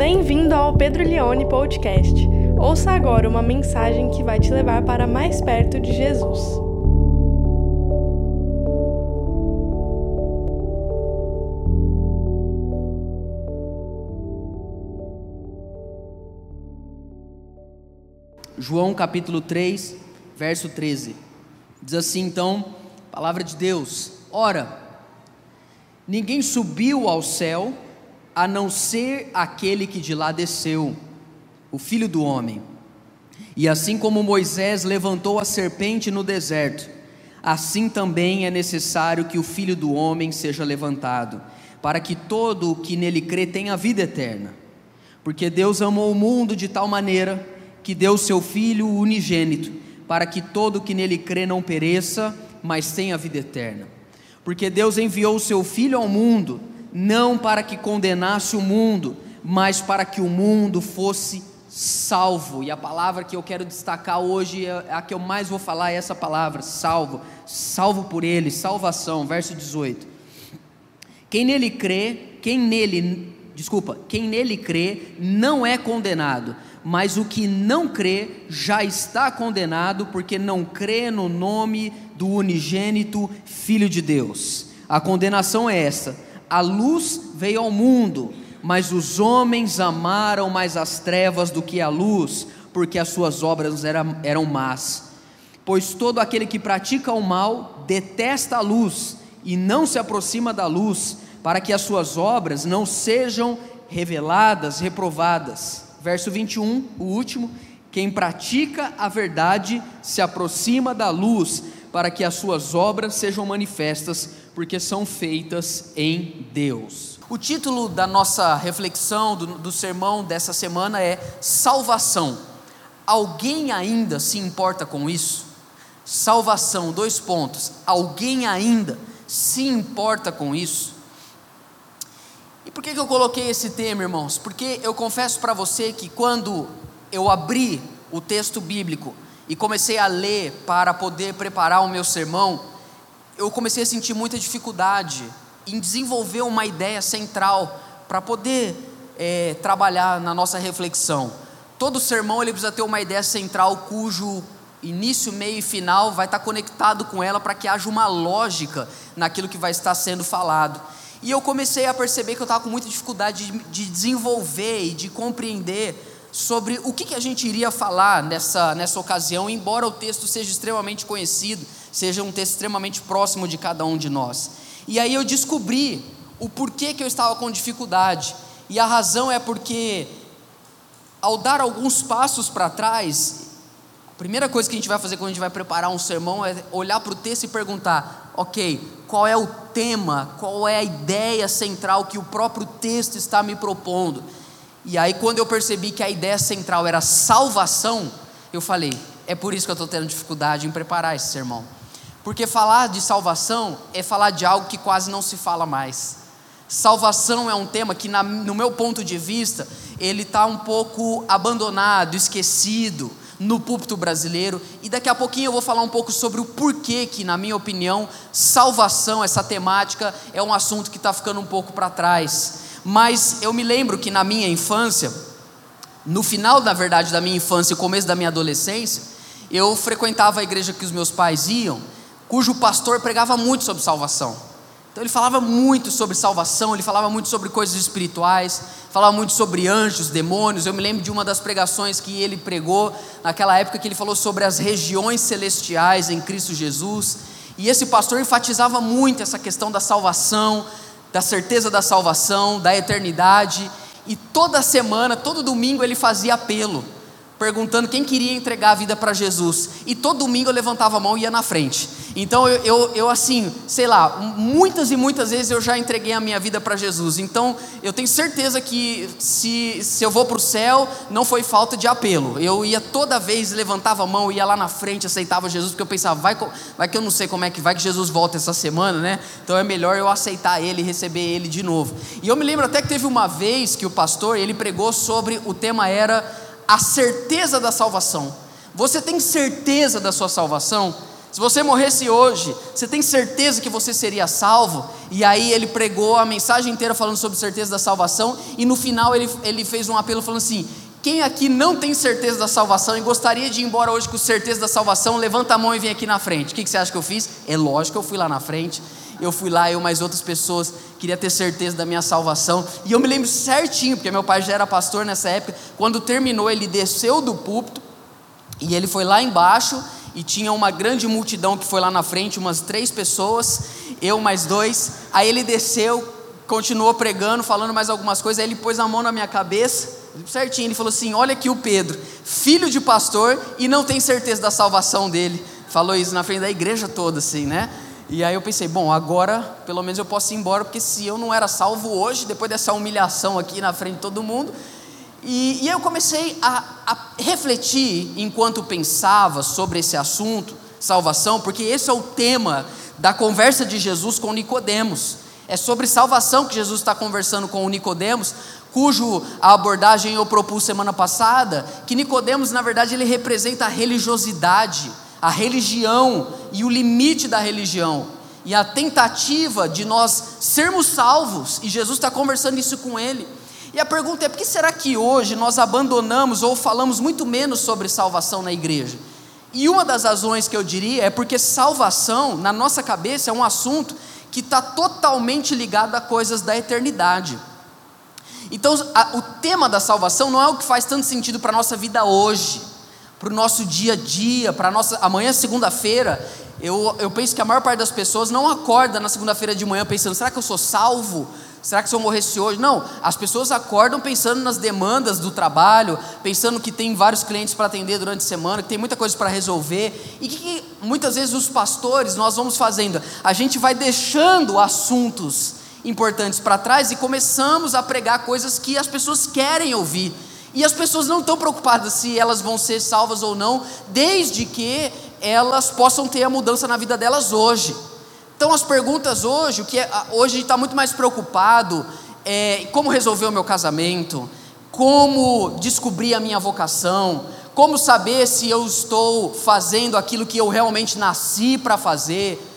Bem-vindo ao Pedro Leone Podcast. Ouça agora uma mensagem que vai te levar para mais perto de Jesus. João capítulo 3, verso 13. Diz assim então, palavra de Deus: Ora, ninguém subiu ao céu a não ser aquele que de lá desceu, o Filho do Homem. E assim como Moisés levantou a serpente no deserto, assim também é necessário que o Filho do Homem seja levantado, para que todo o que nele crê tenha vida eterna. Porque Deus amou o mundo de tal maneira que deu seu Filho unigênito, para que todo o que nele crê não pereça, mas tenha vida eterna. Porque Deus enviou o seu Filho ao mundo, não para que condenasse o mundo, mas para que o mundo fosse salvo. E a palavra que eu quero destacar hoje é a que eu mais vou falar, é essa palavra, salvo. Salvo por ele, salvação, verso 18. Quem nele crê, quem nele, desculpa, quem nele crê não é condenado, mas o que não crê já está condenado, porque não crê no nome do unigênito Filho de Deus. A condenação é essa: a luz veio ao mundo, mas os homens amaram mais as trevas do que a luz, porque as suas obras eram, eram más. Pois todo aquele que pratica o mal detesta a luz e não se aproxima da luz, para que as suas obras não sejam reveladas, reprovadas. Verso 21, o último: quem pratica a verdade se aproxima da luz, para que as suas obras sejam manifestas, porque são feitas em Deus. O título da nossa reflexão, do, do sermão dessa semana é Salvação. Alguém ainda se importa com isso? Salvação, dois pontos. Alguém ainda se importa com isso? E por que, que eu coloquei esse tema, irmãos? Porque eu confesso para você que quando eu abri o texto bíblico e comecei a ler para poder preparar o meu sermão, eu comecei a sentir muita dificuldade em desenvolver uma ideia central para poder é, trabalhar na nossa reflexão. Todo sermão ele precisa ter uma ideia central cujo início, meio e final vai estar conectado com ela para que haja uma lógica naquilo que vai estar sendo falado. E eu comecei a perceber que eu estava com muita dificuldade de, de desenvolver e de compreender sobre o que, que a gente iria falar nessa, nessa ocasião, embora o texto seja extremamente conhecido, seja um texto extremamente próximo de cada um de nós. E aí eu descobri o porquê que eu estava com dificuldade, e a razão é porque, ao dar alguns passos para trás, a primeira coisa que a gente vai fazer quando a gente vai preparar um sermão é olhar para o texto e perguntar: ok, qual é o tema, qual é a ideia central que o próprio texto está me propondo? E aí, quando eu percebi que a ideia central era salvação, eu falei: é por isso que eu estou tendo dificuldade em preparar esse sermão. Porque falar de salvação é falar de algo que quase não se fala mais. Salvação é um tema que, na, no meu ponto de vista, ele está um pouco abandonado, esquecido no púlpito brasileiro. E daqui a pouquinho eu vou falar um pouco sobre o porquê que, na minha opinião, salvação, essa temática, é um assunto que está ficando um pouco para trás. Mas eu me lembro que na minha infância, no final, na verdade, da minha infância e começo da minha adolescência, eu frequentava a igreja que os meus pais iam, cujo pastor pregava muito sobre salvação. Então ele falava muito sobre salvação, ele falava muito sobre coisas espirituais, falava muito sobre anjos, demônios. Eu me lembro de uma das pregações que ele pregou naquela época que ele falou sobre as regiões celestiais em Cristo Jesus. E esse pastor enfatizava muito essa questão da salvação, da certeza da salvação, da eternidade. E toda semana, todo domingo ele fazia apelo perguntando quem queria entregar a vida para Jesus. E todo domingo eu levantava a mão e ia na frente. Então eu, eu, eu, assim, sei lá, muitas e muitas vezes eu já entreguei a minha vida para Jesus. Então eu tenho certeza que se, se eu vou para o céu, não foi falta de apelo. Eu ia toda vez, levantava a mão, ia lá na frente, aceitava Jesus, porque eu pensava, vai, vai que eu não sei como é que vai que Jesus volta essa semana, né? Então é melhor eu aceitar ele e receber ele de novo. E eu me lembro até que teve uma vez que o pastor, ele pregou sobre, o tema era a certeza da salvação. Você tem certeza da sua salvação? Se você morresse hoje, você tem certeza que você seria salvo? E aí ele pregou a mensagem inteira falando sobre certeza da salvação, e no final ele, ele fez um apelo falando assim: quem aqui não tem certeza da salvação e gostaria de ir embora hoje com certeza da salvação, levanta a mão e vem aqui na frente. O que, que você acha que eu fiz? É lógico que eu fui lá na frente. Eu fui lá, eu mais outras pessoas, queria ter certeza da minha salvação. E eu me lembro certinho, porque meu pai já era pastor nessa época. Quando terminou, ele desceu do púlpito e ele foi lá embaixo e tinha uma grande multidão que foi lá na frente, umas três pessoas, eu mais dois. Aí ele desceu, continuou pregando, falando mais algumas coisas. Aí ele pôs a mão na minha cabeça, certinho. Ele falou assim: Olha aqui o Pedro, filho de pastor e não tem certeza da salvação dele. Falou isso na frente da igreja toda, assim, né? E aí eu pensei: Bom, agora pelo menos eu posso ir embora, porque se eu não era salvo hoje, depois dessa humilhação aqui na frente de todo mundo, e, e eu comecei a, a refletir enquanto pensava sobre esse assunto, salvação, porque esse é o tema da conversa de Jesus com Nicodemos. É sobre salvação que Jesus está conversando com o Nicodemos, cujo a abordagem eu propus semana passada, que Nicodemos, na verdade, ele representa a religiosidade, a religião e o limite da religião. E a tentativa de nós sermos salvos, e Jesus está conversando isso com ele. E a pergunta é: por que será que hoje nós abandonamos ou falamos muito menos sobre salvação na igreja? E uma das razões que eu diria é porque salvação, na nossa cabeça, é um assunto que está totalmente ligado a coisas da eternidade. Então, a, o tema da salvação não é o que faz tanto sentido para a nossa vida hoje, para o nosso dia a dia, para nossa. Amanhã, segunda-feira, eu, eu penso que a maior parte das pessoas não acorda na segunda-feira de manhã pensando: será que eu sou salvo? Será que se eu morresse hoje? Não, as pessoas acordam pensando nas demandas do trabalho, pensando que tem vários clientes para atender durante a semana, que tem muita coisa para resolver. E que, que muitas vezes os pastores nós vamos fazendo? A gente vai deixando assuntos importantes para trás e começamos a pregar coisas que as pessoas querem ouvir. E as pessoas não estão preocupadas se elas vão ser salvas ou não, desde que elas possam ter a mudança na vida delas hoje. Então as perguntas hoje, o que é, hoje está muito mais preocupado é como resolver o meu casamento, como descobrir a minha vocação, como saber se eu estou fazendo aquilo que eu realmente nasci para fazer,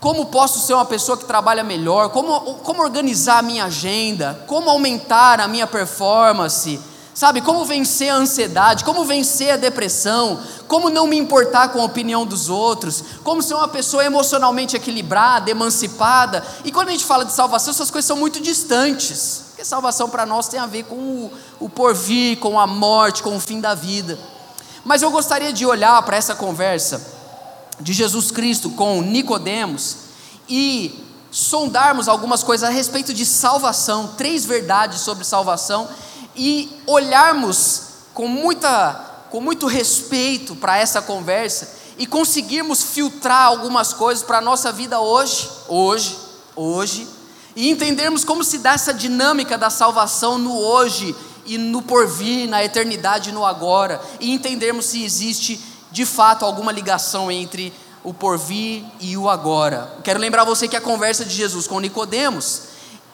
como posso ser uma pessoa que trabalha melhor, como, como organizar a minha agenda, como aumentar a minha performance, Sabe, como vencer a ansiedade, como vencer a depressão, como não me importar com a opinião dos outros, como ser uma pessoa emocionalmente equilibrada, emancipada. E quando a gente fala de salvação, essas coisas são muito distantes, porque salvação para nós tem a ver com o, o porvir, com a morte, com o fim da vida. Mas eu gostaria de olhar para essa conversa de Jesus Cristo com Nicodemos e sondarmos algumas coisas a respeito de salvação, três verdades sobre salvação e olharmos com, muita, com muito respeito para essa conversa e conseguirmos filtrar algumas coisas para a nossa vida hoje, hoje, hoje, e entendermos como se dá essa dinâmica da salvação no hoje e no porvir, na eternidade no agora, e entendermos se existe de fato alguma ligação entre o porvir e o agora. Quero lembrar você que a conversa de Jesus com Nicodemos,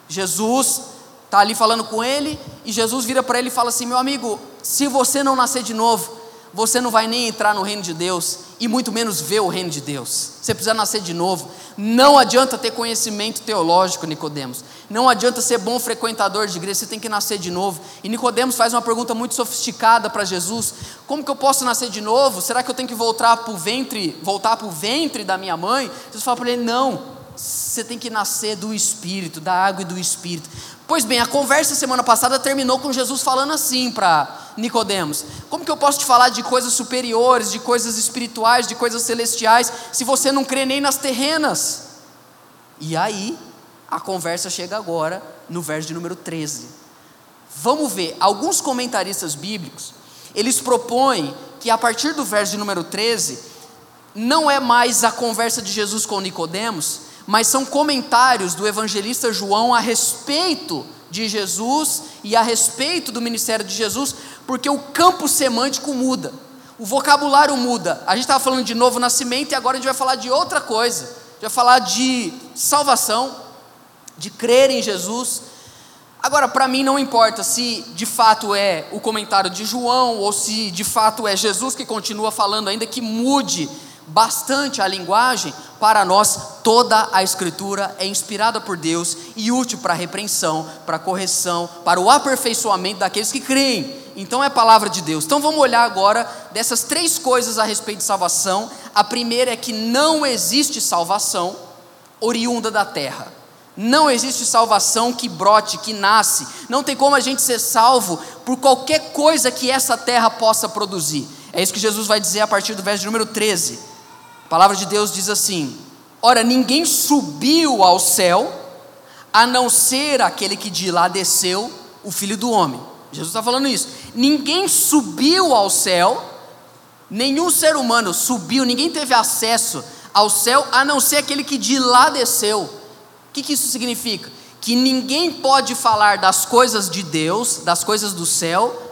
Jesus está ali falando com ele, e Jesus vira para ele e fala assim: Meu amigo, se você não nascer de novo, você não vai nem entrar no reino de Deus, e muito menos ver o reino de Deus. Você precisa nascer de novo. Não adianta ter conhecimento teológico, Nicodemos. Não adianta ser bom frequentador de igreja, você tem que nascer de novo. E Nicodemos faz uma pergunta muito sofisticada para Jesus: Como que eu posso nascer de novo? Será que eu tenho que voltar para o ventre, voltar para o ventre da minha mãe? Jesus fala para ele: Não. Você tem que nascer do Espírito, da água e do Espírito. Pois bem, a conversa semana passada terminou com Jesus falando assim para Nicodemos: Como que eu posso te falar de coisas superiores, de coisas espirituais, de coisas celestiais, se você não crê nem nas terrenas? E aí, a conversa chega agora no verso de número 13. Vamos ver, alguns comentaristas bíblicos, eles propõem que a partir do verso de número 13 não é mais a conversa de Jesus com Nicodemos, mas são comentários do evangelista João a respeito de Jesus e a respeito do ministério de Jesus, porque o campo semântico muda, o vocabulário muda. A gente estava falando de novo nascimento e agora a gente vai falar de outra coisa. A gente vai falar de salvação, de crer em Jesus. Agora, para mim não importa se de fato é o comentário de João ou se de fato é Jesus que continua falando, ainda que mude bastante a linguagem, para nós toda a Escritura é inspirada por Deus e útil para repreensão, para correção, para o aperfeiçoamento daqueles que creem. Então é palavra de Deus. Então vamos olhar agora dessas três coisas a respeito de salvação. A primeira é que não existe salvação oriunda da terra. Não existe salvação que brote, que nasce. Não tem como a gente ser salvo por qualquer coisa que essa terra possa produzir. É isso que Jesus vai dizer a partir do verso número 13. Palavra de Deus diz assim: Ora, ninguém subiu ao céu, a não ser aquele que de lá desceu, o Filho do Homem. Jesus está falando isso. Ninguém subiu ao céu, nenhum ser humano subiu, ninguém teve acesso ao céu, a não ser aquele que de lá desceu. O que, que isso significa? Que ninguém pode falar das coisas de Deus, das coisas do céu,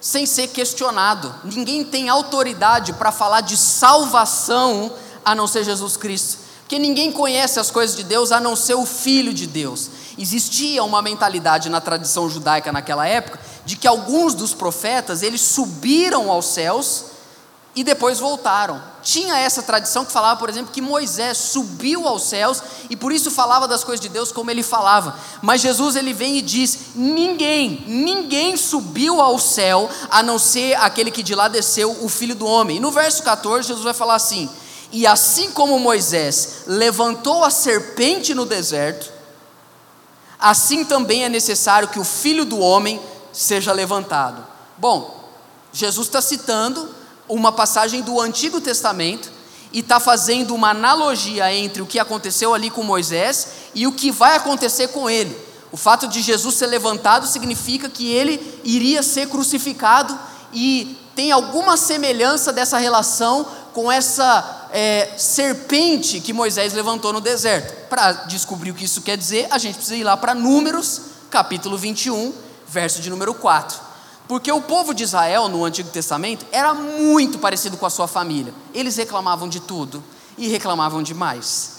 sem ser questionado. Ninguém tem autoridade para falar de salvação a não ser Jesus Cristo. Porque ninguém conhece as coisas de Deus a não ser o Filho de Deus. Existia uma mentalidade na tradição judaica naquela época de que alguns dos profetas eles subiram aos céus e depois voltaram. Tinha essa tradição que falava, por exemplo, que Moisés subiu aos céus e por isso falava das coisas de Deus como ele falava. Mas Jesus ele vem e diz: ninguém, ninguém subiu ao céu a não ser aquele que de lá desceu, o Filho do Homem. E no verso 14, Jesus vai falar assim: E assim como Moisés levantou a serpente no deserto, assim também é necessário que o Filho do Homem seja levantado. Bom, Jesus está citando uma passagem do Antigo Testamento e está fazendo uma analogia entre o que aconteceu ali com Moisés e o que vai acontecer com ele. O fato de Jesus ser levantado significa que ele iria ser crucificado e tem alguma semelhança dessa relação com essa é, serpente que Moisés levantou no deserto. Para descobrir o que isso quer dizer, a gente precisa ir lá para Números, capítulo 21, verso de número 4. Porque o povo de Israel no Antigo Testamento era muito parecido com a sua família. Eles reclamavam de tudo e reclamavam demais.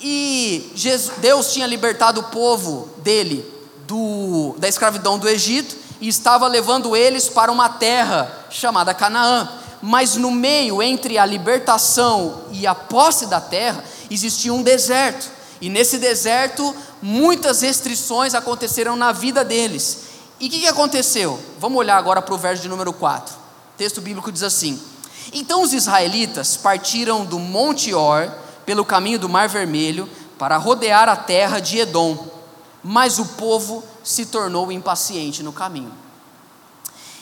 E Jesus, Deus tinha libertado o povo dele do, da escravidão do Egito e estava levando eles para uma terra chamada Canaã. Mas no meio entre a libertação e a posse da terra existia um deserto. E nesse deserto muitas restrições aconteceram na vida deles. E o que, que aconteceu? Vamos olhar agora para o verso de número 4. O texto bíblico diz assim: Então os israelitas partiram do Monte Or pelo caminho do Mar Vermelho para rodear a terra de Edom, mas o povo se tornou impaciente no caminho.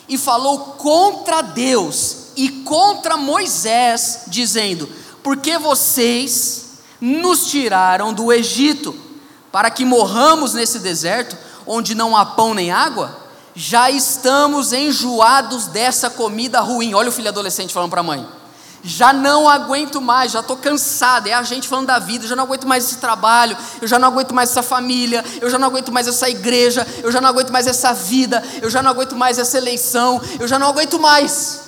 E falou contra Deus e contra Moisés, dizendo: Porque vocês nos tiraram do Egito, para que morramos nesse deserto? Onde não há pão nem água? Já estamos enjoados dessa comida ruim. Olha o filho adolescente falando para a mãe. Já não aguento mais, já estou cansado. É a gente falando da vida, eu já não aguento mais esse trabalho, eu já não aguento mais essa família, eu já não aguento mais essa igreja, eu já não aguento mais essa vida, eu já não aguento mais essa eleição, eu já não aguento mais.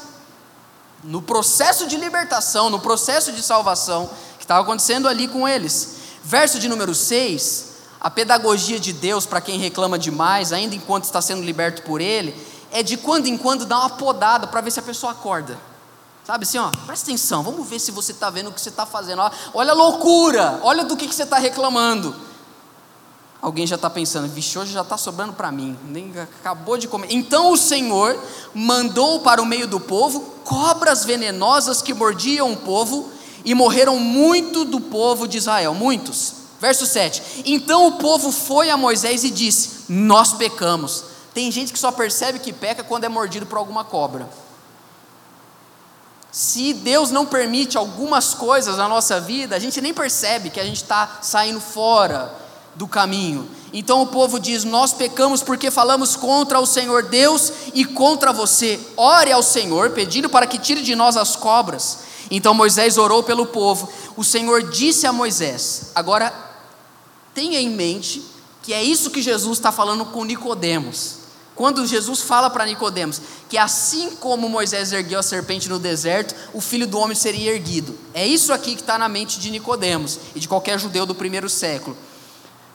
No processo de libertação, no processo de salvação que estava acontecendo ali com eles. Verso de número 6, a pedagogia de Deus para quem reclama demais, ainda enquanto está sendo liberto por Ele, é de quando em quando dar uma podada para ver se a pessoa acorda. Sabe assim, ó, presta atenção, vamos ver se você está vendo o que você está fazendo. Olha a loucura, olha do que, que você está reclamando. Alguém já está pensando, vixe, hoje já está sobrando para mim, nem acabou de comer. Então o Senhor mandou para o meio do povo cobras venenosas que mordiam o povo, e morreram muito do povo de Israel, muitos. Verso 7: Então o povo foi a Moisés e disse: Nós pecamos. Tem gente que só percebe que peca quando é mordido por alguma cobra. Se Deus não permite algumas coisas na nossa vida, a gente nem percebe que a gente está saindo fora do caminho. Então o povo diz: Nós pecamos porque falamos contra o Senhor Deus e contra você. Ore ao Senhor, pedindo para que tire de nós as cobras. Então Moisés orou pelo povo. O Senhor disse a Moisés: Agora Tenha em mente que é isso que Jesus está falando com Nicodemos. Quando Jesus fala para Nicodemos que assim como Moisés ergueu a serpente no deserto, o filho do homem seria erguido. É isso aqui que está na mente de Nicodemos e de qualquer judeu do primeiro século.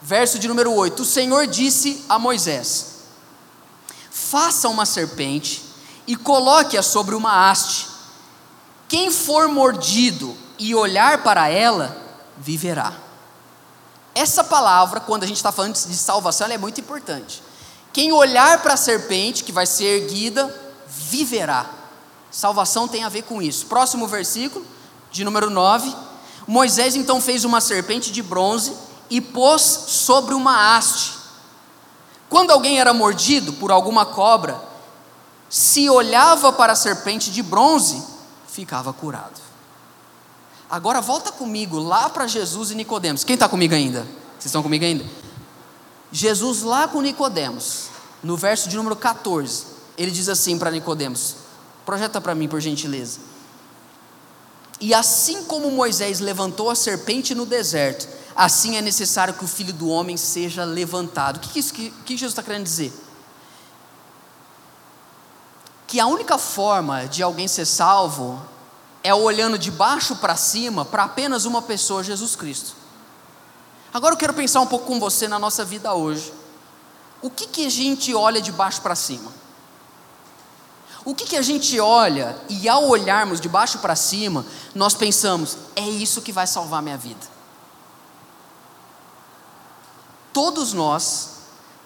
Verso de número 8: O Senhor disse a Moisés: Faça uma serpente e coloque-a sobre uma haste. Quem for mordido e olhar para ela, viverá. Essa palavra, quando a gente está falando de salvação, é muito importante. Quem olhar para a serpente que vai ser erguida, viverá. Salvação tem a ver com isso. Próximo versículo, de número 9. Moisés então fez uma serpente de bronze e pôs sobre uma haste. Quando alguém era mordido por alguma cobra, se olhava para a serpente de bronze, ficava curado. Agora volta comigo lá para Jesus e Nicodemos. Quem está comigo ainda? Vocês estão comigo ainda? Jesus lá com Nicodemos, no verso de número 14, ele diz assim para Nicodemos: projeta para mim, por gentileza. E assim como Moisés levantou a serpente no deserto, assim é necessário que o filho do homem seja levantado. O que, isso, que, que Jesus está querendo dizer? Que a única forma de alguém ser salvo é olhando de baixo para cima para apenas uma pessoa, Jesus Cristo. Agora eu quero pensar um pouco com você na nossa vida hoje. O que, que a gente olha de baixo para cima? O que, que a gente olha e ao olharmos de baixo para cima, nós pensamos, é isso que vai salvar minha vida? Todos nós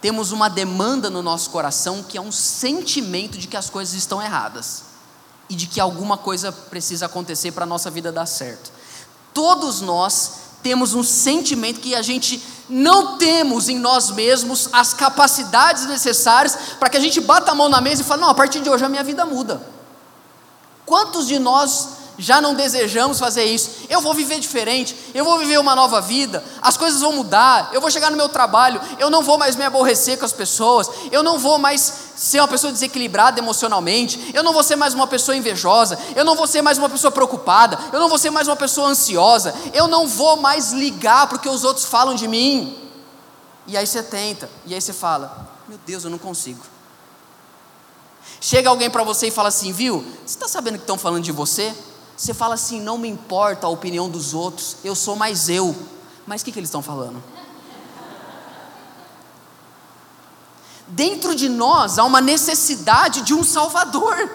temos uma demanda no nosso coração que é um sentimento de que as coisas estão erradas e de que alguma coisa precisa acontecer para a nossa vida dar certo. Todos nós temos um sentimento que a gente não temos em nós mesmos as capacidades necessárias para que a gente bata a mão na mesa e fale: não, a partir de hoje a minha vida muda. Quantos de nós já não desejamos fazer isso. Eu vou viver diferente, eu vou viver uma nova vida, as coisas vão mudar, eu vou chegar no meu trabalho, eu não vou mais me aborrecer com as pessoas, eu não vou mais ser uma pessoa desequilibrada emocionalmente, eu não vou ser mais uma pessoa invejosa, eu não vou ser mais uma pessoa preocupada, eu não vou ser mais uma pessoa ansiosa, eu não vou mais ligar porque os outros falam de mim. E aí você tenta, e aí você fala: Meu Deus, eu não consigo. Chega alguém para você e fala assim, viu? Você está sabendo que estão falando de você? Você fala assim: não me importa a opinião dos outros, eu sou mais eu. Mas o que, que eles estão falando? Dentro de nós há uma necessidade de um Salvador.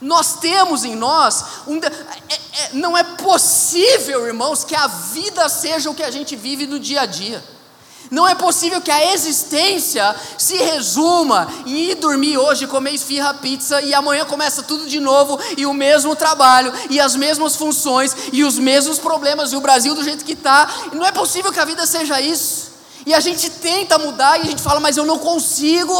Nós temos em nós, um, é, é, não é possível, irmãos, que a vida seja o que a gente vive no dia a dia. Não é possível que a existência se resuma em ir dormir hoje, comer esfirra, pizza e amanhã começa tudo de novo e o mesmo trabalho e as mesmas funções e os mesmos problemas e o Brasil do jeito que está. Não é possível que a vida seja isso. E a gente tenta mudar e a gente fala, mas eu não consigo.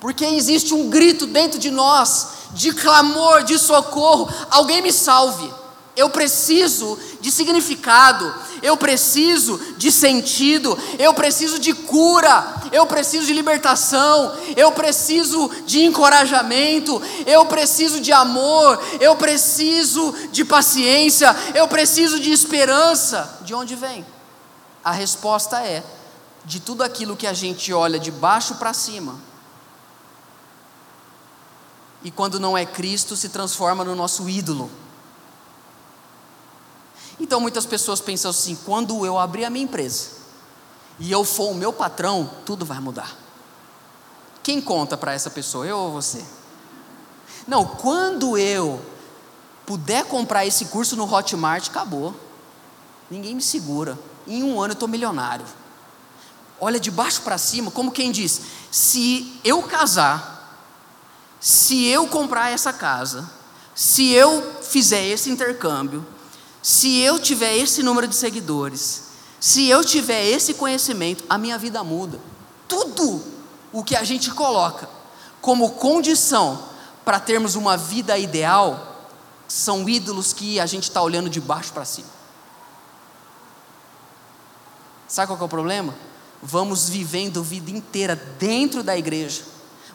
Porque existe um grito dentro de nós de clamor, de socorro. Alguém me salve. Eu preciso de significado, eu preciso de sentido, eu preciso de cura, eu preciso de libertação, eu preciso de encorajamento, eu preciso de amor, eu preciso de paciência, eu preciso de esperança. De onde vem? A resposta é de tudo aquilo que a gente olha de baixo para cima. E quando não é Cristo, se transforma no nosso ídolo. Então muitas pessoas pensam assim: quando eu abrir a minha empresa e eu for o meu patrão, tudo vai mudar. Quem conta para essa pessoa, eu ou você? Não, quando eu puder comprar esse curso no Hotmart, acabou. Ninguém me segura. Em um ano eu estou milionário. Olha de baixo para cima, como quem diz: se eu casar, se eu comprar essa casa, se eu fizer esse intercâmbio, se eu tiver esse número de seguidores, se eu tiver esse conhecimento, a minha vida muda. Tudo o que a gente coloca como condição para termos uma vida ideal são ídolos que a gente está olhando de baixo para cima. Sabe qual é o problema? Vamos vivendo vida inteira dentro da igreja,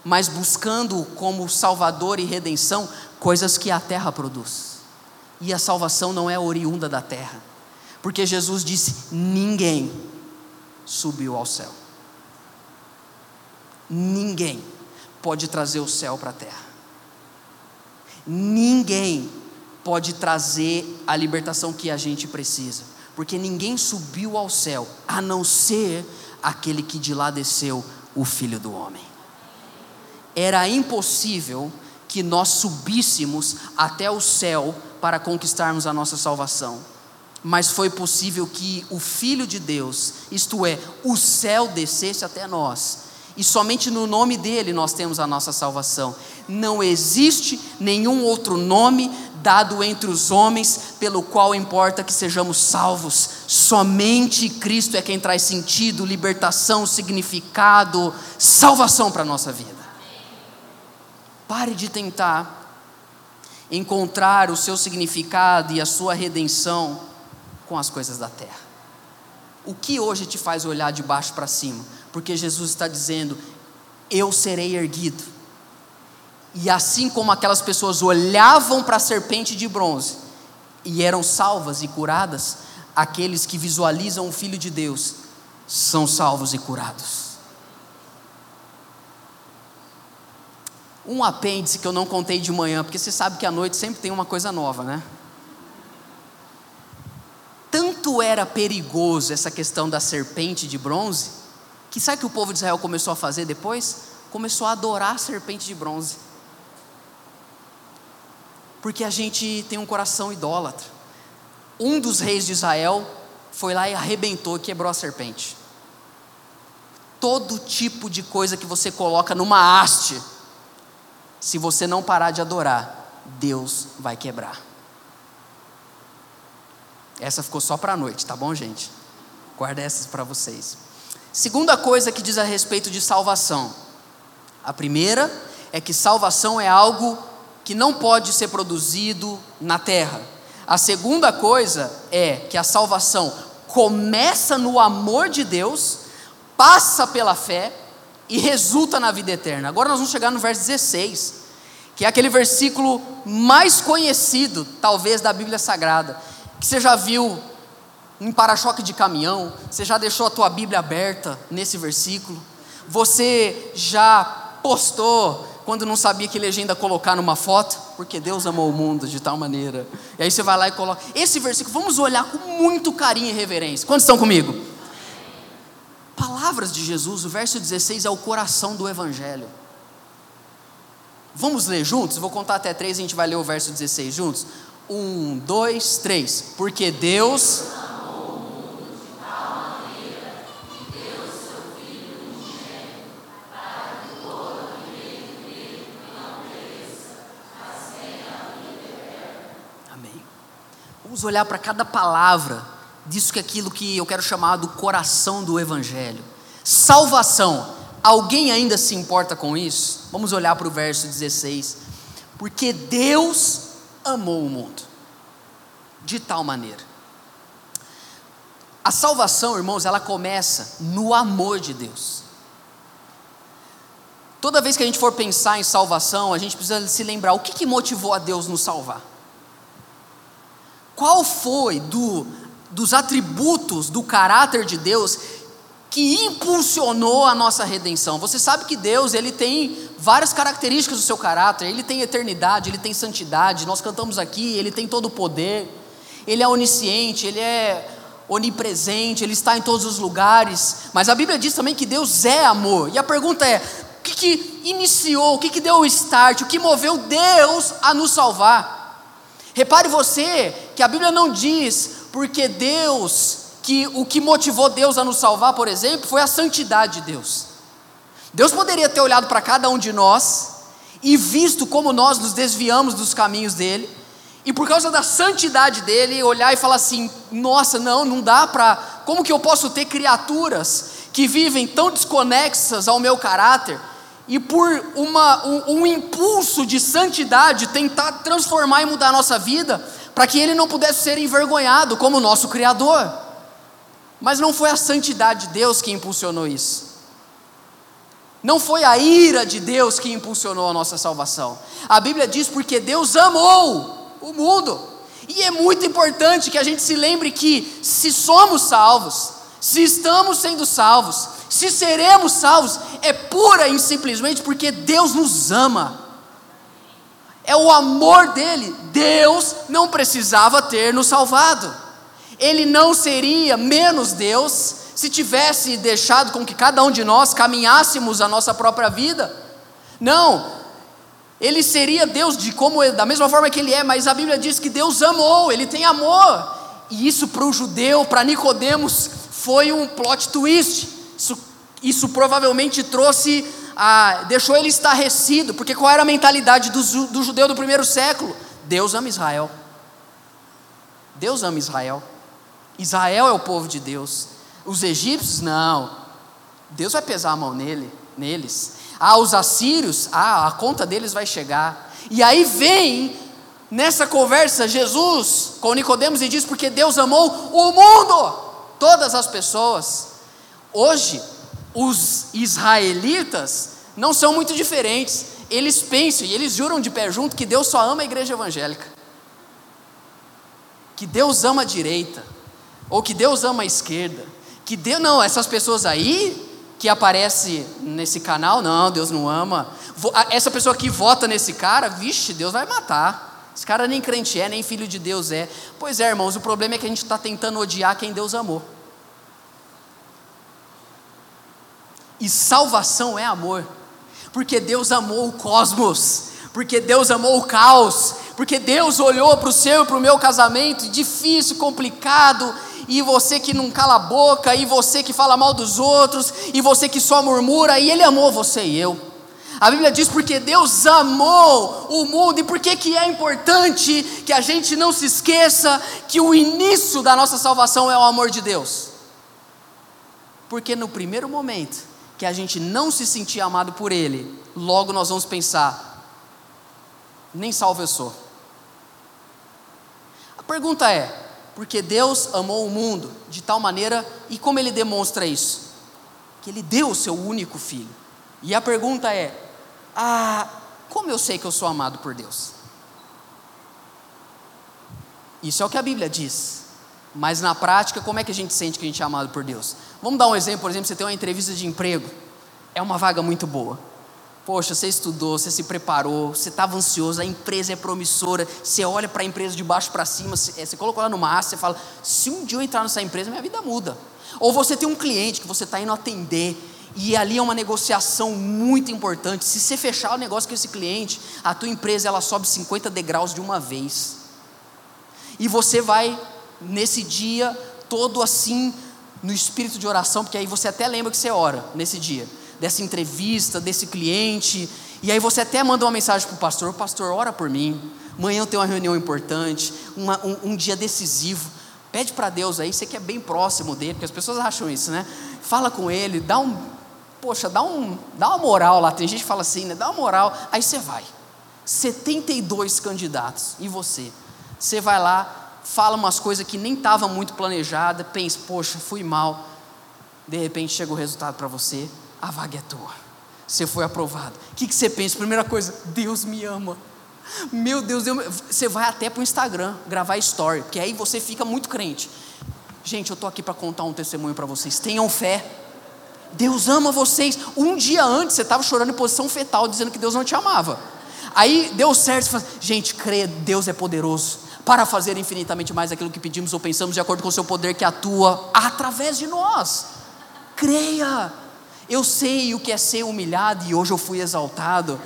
mas buscando como salvador e redenção coisas que a terra produz. E a salvação não é oriunda da terra, porque Jesus disse: ninguém subiu ao céu. Ninguém pode trazer o céu para a terra. Ninguém pode trazer a libertação que a gente precisa, porque ninguém subiu ao céu a não ser aquele que de lá desceu, o Filho do Homem. Era impossível que nós subíssemos até o céu para conquistarmos a nossa salvação. Mas foi possível que o Filho de Deus, isto é, o céu descesse até nós, e somente no nome dele nós temos a nossa salvação. Não existe nenhum outro nome dado entre os homens pelo qual importa que sejamos salvos. Somente Cristo é quem traz sentido, libertação, significado, salvação para a nossa vida. Pare de tentar encontrar o seu significado e a sua redenção com as coisas da terra. O que hoje te faz olhar de baixo para cima? Porque Jesus está dizendo: Eu serei erguido. E assim como aquelas pessoas olhavam para a serpente de bronze e eram salvas e curadas, aqueles que visualizam o Filho de Deus são salvos e curados. Um apêndice que eu não contei de manhã, porque você sabe que à noite sempre tem uma coisa nova, né? Tanto era perigoso essa questão da serpente de bronze, que sabe o que o povo de Israel começou a fazer depois? Começou a adorar a serpente de bronze. Porque a gente tem um coração idólatra. Um dos reis de Israel foi lá e arrebentou, quebrou a serpente. Todo tipo de coisa que você coloca numa haste, se você não parar de adorar, Deus vai quebrar. Essa ficou só para a noite, tá bom, gente? Guarda essas para vocês. Segunda coisa que diz a respeito de salvação. A primeira é que salvação é algo que não pode ser produzido na terra. A segunda coisa é que a salvação começa no amor de Deus, passa pela fé e resulta na vida eterna. Agora nós vamos chegar no verso 16, que é aquele versículo mais conhecido, talvez, da Bíblia Sagrada, que você já viu em para-choque de caminhão, você já deixou a tua Bíblia aberta nesse versículo, você já postou quando não sabia que legenda colocar numa foto, porque Deus amou o mundo de tal maneira. E aí você vai lá e coloca. Esse versículo, vamos olhar com muito carinho e reverência. Quantos estão comigo? Palavras de Jesus, o verso 16 é o coração do Evangelho. Vamos ler juntos? Vou contar até três, a gente vai ler o verso 16 juntos. Um, dois, três. Porque Deus. Amém. Vamos olhar para cada palavra disso que é aquilo que eu quero chamar do coração do Evangelho. Salvação. Alguém ainda se importa com isso? Vamos olhar para o verso 16. Porque Deus amou o mundo de tal maneira. A salvação, irmãos, ela começa no amor de Deus. Toda vez que a gente for pensar em salvação, a gente precisa se lembrar o que, que motivou a Deus nos salvar. Qual foi do, dos atributos do caráter de Deus que impulsionou a nossa redenção. Você sabe que Deus, ele tem várias características do seu caráter, ele tem eternidade, ele tem santidade. Nós cantamos aqui, ele tem todo o poder. Ele é onisciente, ele é onipresente, ele está em todos os lugares. Mas a Bíblia diz também que Deus é amor. E a pergunta é: o que, que iniciou, o que, que deu o start, o que moveu Deus a nos salvar? Repare você que a Bíblia não diz porque Deus que o que motivou Deus a nos salvar, por exemplo, foi a santidade de Deus. Deus poderia ter olhado para cada um de nós e visto como nós nos desviamos dos caminhos dele, e por causa da santidade dele, olhar e falar assim: nossa, não, não dá para. Como que eu posso ter criaturas que vivem tão desconexas ao meu caráter e por uma, um, um impulso de santidade tentar transformar e mudar a nossa vida para que ele não pudesse ser envergonhado como nosso Criador? Mas não foi a santidade de Deus que impulsionou isso. Não foi a ira de Deus que impulsionou a nossa salvação. A Bíblia diz porque Deus amou o mundo. E é muito importante que a gente se lembre que se somos salvos, se estamos sendo salvos, se seremos salvos, é pura e simplesmente porque Deus nos ama. É o amor dele. Deus não precisava ter nos salvado ele não seria menos Deus se tivesse deixado com que cada um de nós caminhássemos a nossa própria vida. Não, Ele seria Deus de como da mesma forma que ele é, mas a Bíblia diz que Deus amou, ele tem amor. E isso para o judeu, para Nicodemos, foi um plot twist. Isso, isso provavelmente trouxe, deixou ele estarrecido, porque qual era a mentalidade do, do judeu do primeiro século? Deus ama Israel. Deus ama Israel. Israel é o povo de Deus. Os egípcios, não. Deus vai pesar a mão nele, neles. Ah, os assírios, ah, a conta deles vai chegar. E aí vem nessa conversa Jesus com Nicodemos e diz porque Deus amou o mundo, todas as pessoas. Hoje, os israelitas não são muito diferentes. Eles pensam e eles juram de pé junto que Deus só ama a igreja evangélica. Que Deus ama a direita, ou que Deus ama a esquerda. Que Deus não, essas pessoas aí que aparece nesse canal, não, Deus não ama. Essa pessoa que vota nesse cara, vixe, Deus vai matar. Esse cara nem crente é, nem filho de Deus é. Pois é, irmãos, o problema é que a gente está tentando odiar quem Deus amou. E salvação é amor, porque Deus amou o cosmos, porque Deus amou o caos, porque Deus olhou para o seu e para o meu casamento, difícil, complicado, e você que não cala a boca, e você que fala mal dos outros, e você que só murmura, e Ele amou você e eu. A Bíblia diz porque Deus amou o mundo, e por que é importante que a gente não se esqueça que o início da nossa salvação é o amor de Deus. Porque no primeiro momento que a gente não se sentir amado por Ele, logo nós vamos pensar, nem salvo eu sou. A pergunta é: porque Deus amou o mundo de tal maneira, e como ele demonstra isso? Que ele deu o seu único filho. E a pergunta é: ah, como eu sei que eu sou amado por Deus? Isso é o que a Bíblia diz. Mas na prática, como é que a gente sente que a gente é amado por Deus? Vamos dar um exemplo, por exemplo, você tem uma entrevista de emprego, é uma vaga muito boa. Poxa, você estudou, você se preparou, você estava ansioso, a empresa é promissora, você olha para a empresa de baixo para cima, você, é, colocou ela no massa, você fala: se um dia eu entrar nessa empresa, minha vida muda. Ou você tem um cliente que você está indo atender, e ali é uma negociação muito importante. Se você fechar o negócio com esse cliente, a tua empresa ela sobe 50 degraus de uma vez. E você vai nesse dia todo assim no espírito de oração, porque aí você até lembra que você ora nesse dia dessa entrevista, desse cliente, e aí você até manda uma mensagem para o pastor: Pastor, ora por mim. Amanhã eu tenho uma reunião importante, uma, um, um dia decisivo. Pede para Deus aí, você que é bem próximo dele, porque as pessoas acham isso, né? Fala com ele, dá um, poxa, dá, um, dá uma moral lá. Tem gente que fala assim, né? Dá uma moral. Aí você vai. 72 candidatos, e você? Você vai lá, fala umas coisas que nem estava muito planejada, pensa, poxa, fui mal. De repente chega o resultado para você, a vaga é tua. Você foi aprovado. O que, que você pensa? Primeira coisa, Deus me ama. Meu Deus, Deus, você vai até para o Instagram gravar story, porque aí você fica muito crente. Gente, eu estou aqui para contar um testemunho para vocês. Tenham fé. Deus ama vocês. Um dia antes você estava chorando em posição fetal, dizendo que Deus não te amava. Aí deu certo, fala, gente, crê, Deus é poderoso para fazer infinitamente mais aquilo que pedimos ou pensamos, de acordo com o seu poder que atua através de nós. Creia. Eu sei o que é ser humilhado e hoje eu fui exaltado.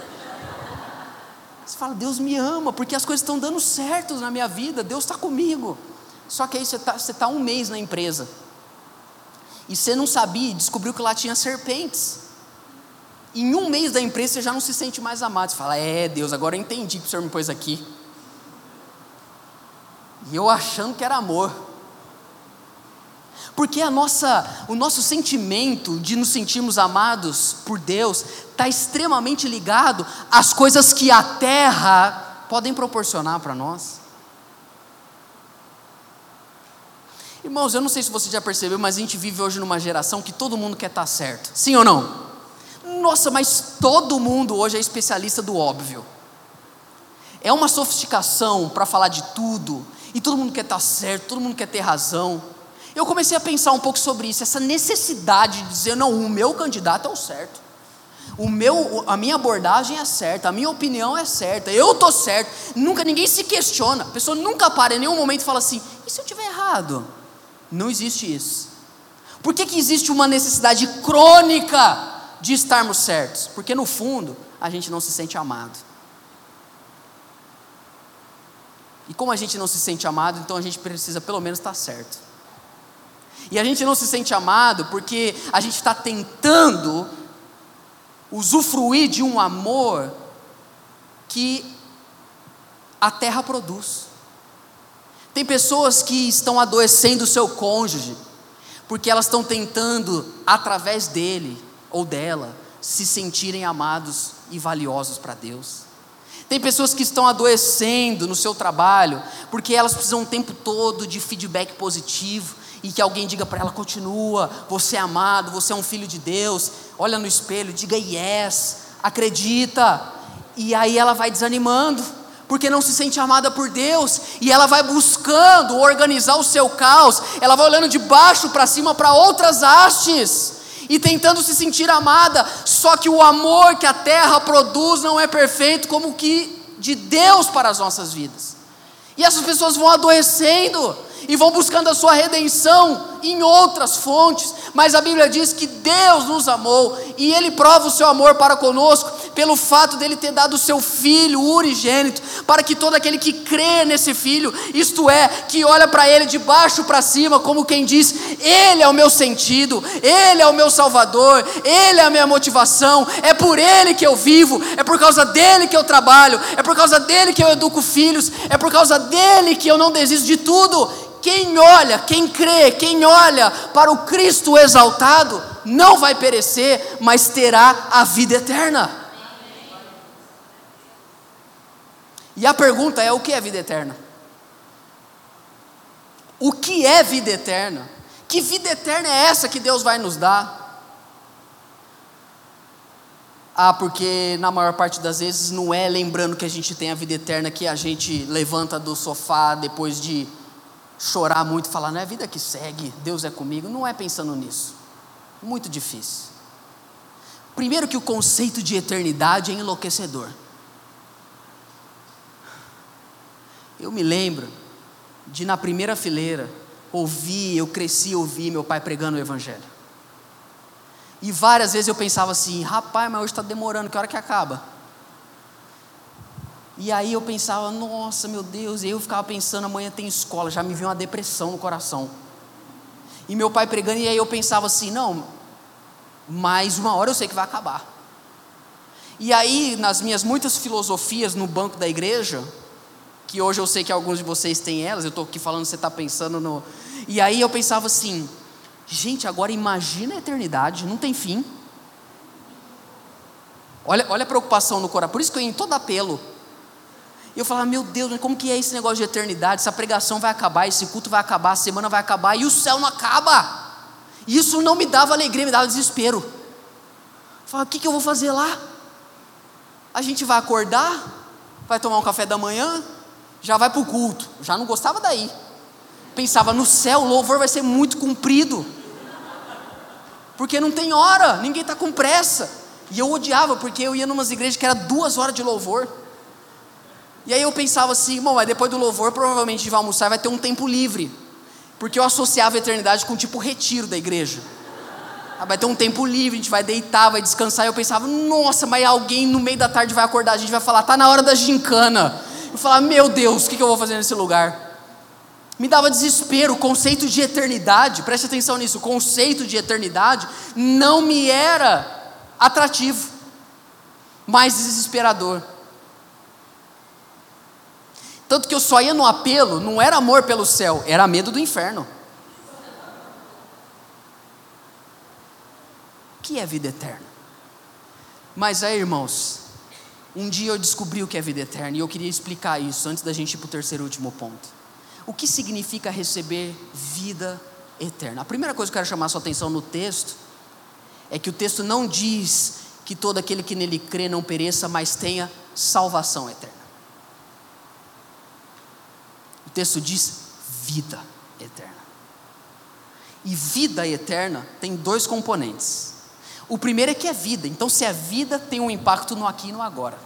Você fala, Deus me ama, porque as coisas estão dando certo na minha vida, Deus está comigo. Só que aí você está tá um mês na empresa. E você não sabia, descobriu que lá tinha serpentes. Em um mês da empresa você já não se sente mais amado. Você fala, é Deus, agora eu entendi que o Senhor me pôs aqui. E eu achando que era amor. Porque a nossa, o nosso sentimento de nos sentirmos amados por Deus está extremamente ligado às coisas que a terra podem proporcionar para nós. Irmãos, eu não sei se você já percebeu, mas a gente vive hoje numa geração que todo mundo quer estar tá certo. Sim ou não? Nossa, mas todo mundo hoje é especialista do óbvio. É uma sofisticação para falar de tudo, e todo mundo quer estar tá certo, todo mundo quer ter razão eu comecei a pensar um pouco sobre isso, essa necessidade de dizer, não, o meu candidato é o certo. O meu, a minha abordagem é certa, a minha opinião é certa, eu estou certo. Nunca ninguém se questiona, a pessoa nunca para em nenhum momento e fala assim: e se eu estiver errado? Não existe isso. Por que, que existe uma necessidade crônica de estarmos certos? Porque no fundo a gente não se sente amado. E como a gente não se sente amado, então a gente precisa pelo menos estar certo. E a gente não se sente amado porque a gente está tentando usufruir de um amor que a terra produz. Tem pessoas que estão adoecendo o seu cônjuge, porque elas estão tentando, através dele ou dela, se sentirem amados e valiosos para Deus. Tem pessoas que estão adoecendo no seu trabalho, porque elas precisam o tempo todo de feedback positivo e que alguém diga para ela: continua, você é amado, você é um filho de Deus. Olha no espelho, diga yes, acredita. E aí ela vai desanimando, porque não se sente amada por Deus, e ela vai buscando organizar o seu caos, ela vai olhando de baixo para cima para outras hastes e tentando se sentir amada, só que o amor que a terra produz não é perfeito como o que de Deus para as nossas vidas. E essas pessoas vão adoecendo e vão buscando a sua redenção em outras fontes, mas a Bíblia diz que Deus nos amou e Ele prova o seu amor para conosco pelo fato dele ter dado o seu filho unigênito, para que todo aquele que crê nesse filho, isto é, que olha para ele de baixo para cima, como quem diz: Ele é o meu sentido, Ele é o meu salvador, Ele é a minha motivação, é por Ele que eu vivo, é por causa dele que eu trabalho, é por causa dele que eu educo filhos, é por causa dele que eu não desisto de tudo. Quem olha, quem crê, quem olha para o Cristo exaltado, não vai perecer, mas terá a vida eterna. E a pergunta é: o que é vida eterna? O que é vida eterna? Que vida eterna é essa que Deus vai nos dar? Ah, porque na maior parte das vezes não é lembrando que a gente tem a vida eterna que a gente levanta do sofá depois de chorar muito falar, não é a vida que segue, Deus é comigo. Não é pensando nisso. Muito difícil. Primeiro, que o conceito de eternidade é enlouquecedor. Eu me lembro de na primeira fileira ouvir, eu cresci ouvir meu pai pregando o evangelho. E várias vezes eu pensava assim, rapaz, mas hoje está demorando, que hora que acaba? E aí eu pensava, nossa, meu Deus, e eu ficava pensando, amanhã tem escola, já me veio uma depressão no coração. E meu pai pregando, e aí eu pensava assim, não, mais uma hora eu sei que vai acabar. E aí, nas minhas muitas filosofias no banco da igreja, que hoje eu sei que alguns de vocês têm elas, eu estou aqui falando, você está pensando no. E aí eu pensava assim, gente, agora imagina a eternidade, não tem fim. Olha, olha a preocupação no coração, por isso que eu ia em todo apelo. E eu falava, meu Deus, como que é esse negócio de eternidade? Essa pregação vai acabar, esse culto vai acabar, a semana vai acabar e o céu não acaba. Isso não me dava alegria, me dava desespero. Eu falava, o que, que eu vou fazer lá? A gente vai acordar, vai tomar um café da manhã, já vai para o culto. Já não gostava daí. Pensava, no céu o louvor vai ser muito comprido. Porque não tem hora, ninguém está com pressa. E eu odiava, porque eu ia em umas igrejas que era duas horas de louvor. E aí eu pensava assim, bom, mas depois do louvor provavelmente vai almoçar vai ter um tempo livre. Porque eu associava a eternidade com tipo retiro da igreja. Ah, vai ter um tempo livre, a gente vai deitar, vai descansar. E eu pensava, nossa, mas alguém no meio da tarde vai acordar, a gente vai falar, tá na hora da gincana. Eu falava, meu Deus, o que eu vou fazer nesse lugar? Me dava desespero, o conceito de eternidade, preste atenção nisso, o conceito de eternidade não me era atrativo, mais desesperador. Tanto que eu só ia no apelo, não era amor pelo céu, era medo do inferno. O que é vida eterna? Mas aí, irmãos, um dia eu descobri o que é vida eterna e eu queria explicar isso antes da gente ir para o terceiro e último ponto. O que significa receber vida eterna? A primeira coisa que eu quero chamar a sua atenção no texto é que o texto não diz que todo aquele que nele crê não pereça, mas tenha salvação eterna. O texto diz vida eterna. E vida eterna tem dois componentes. O primeiro é que é vida, então se é vida, tem um impacto no aqui e no agora.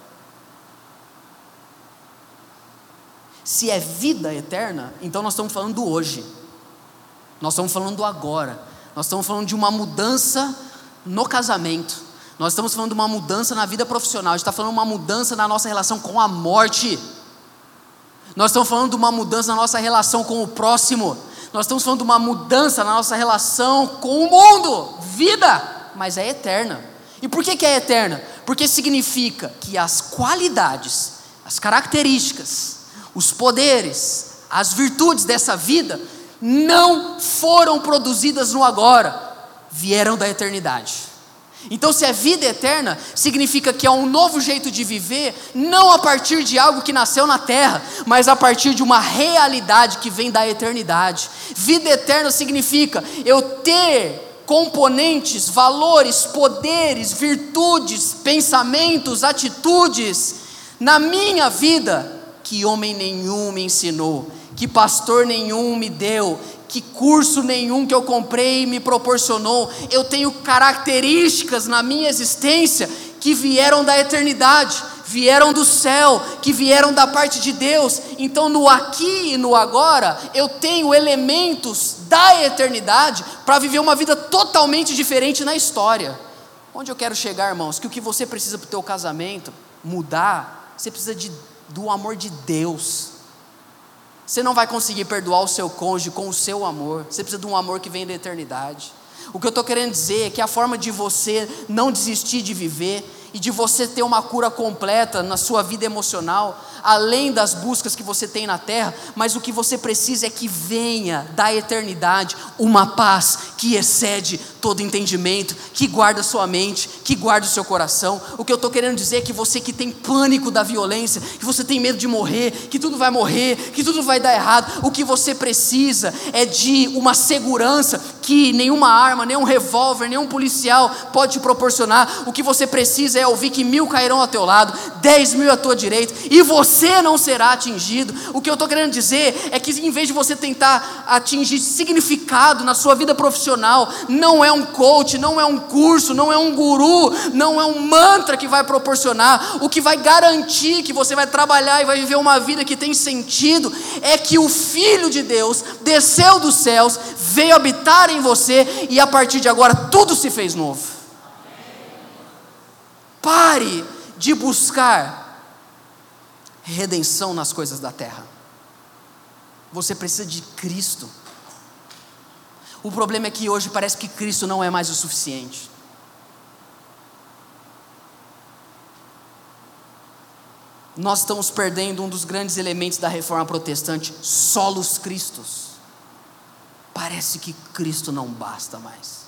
Se é vida eterna, então nós estamos falando do hoje. Nós estamos falando do agora. Nós estamos falando de uma mudança no casamento. Nós estamos falando de uma mudança na vida profissional. A gente está falando de uma mudança na nossa relação com a morte. Nós estamos falando de uma mudança na nossa relação com o próximo. Nós estamos falando de uma mudança na nossa relação com o mundo. Vida, mas é eterna. E por que, que é eterna? Porque significa que as qualidades, as características, os poderes, as virtudes dessa vida não foram produzidas no agora, vieram da eternidade. Então, se é vida eterna, significa que é um novo jeito de viver, não a partir de algo que nasceu na terra, mas a partir de uma realidade que vem da eternidade. Vida eterna significa eu ter componentes, valores, poderes, virtudes, pensamentos, atitudes na minha vida que homem nenhum me ensinou, que pastor nenhum me deu, que curso nenhum que eu comprei me proporcionou. Eu tenho características na minha existência que vieram da eternidade, vieram do céu, que vieram da parte de Deus. Então, no aqui e no agora, eu tenho elementos da eternidade para viver uma vida totalmente diferente na história. Onde eu quero chegar, irmãos? Que o que você precisa para o teu casamento mudar, você precisa de, do amor de Deus. Você não vai conseguir perdoar o seu cônjuge com o seu amor. Você precisa de um amor que vem da eternidade. O que eu estou querendo dizer é que a forma de você não desistir de viver e de você ter uma cura completa na sua vida emocional, além das buscas que você tem na terra, mas o que você precisa é que venha da eternidade uma paz que excede todo entendimento, que guarda sua mente, que guarda o seu coração. O que eu estou querendo dizer é que você que tem pânico da violência, que você tem medo de morrer, que tudo vai morrer, que tudo vai dar errado, o que você precisa é de uma segurança que nenhuma arma, nenhum revólver, nenhum policial pode te proporcionar. O que você precisa é ouvir que mil cairão ao teu lado, dez mil à tua direita, e você não será atingido. O que eu estou querendo dizer é que em vez de você tentar atingir significado na sua vida profissional, não é um coach, não é um curso, não é um guru, não é um mantra que vai proporcionar. O que vai garantir que você vai trabalhar e vai viver uma vida que tem sentido é que o Filho de Deus desceu dos céus, veio habitar em você e a partir de agora tudo se fez novo. Pare de buscar redenção nas coisas da terra. Você precisa de Cristo. O problema é que hoje parece que Cristo não é mais o suficiente. Nós estamos perdendo um dos grandes elementos da reforma protestante, solos Cristos. Parece que Cristo não basta mais.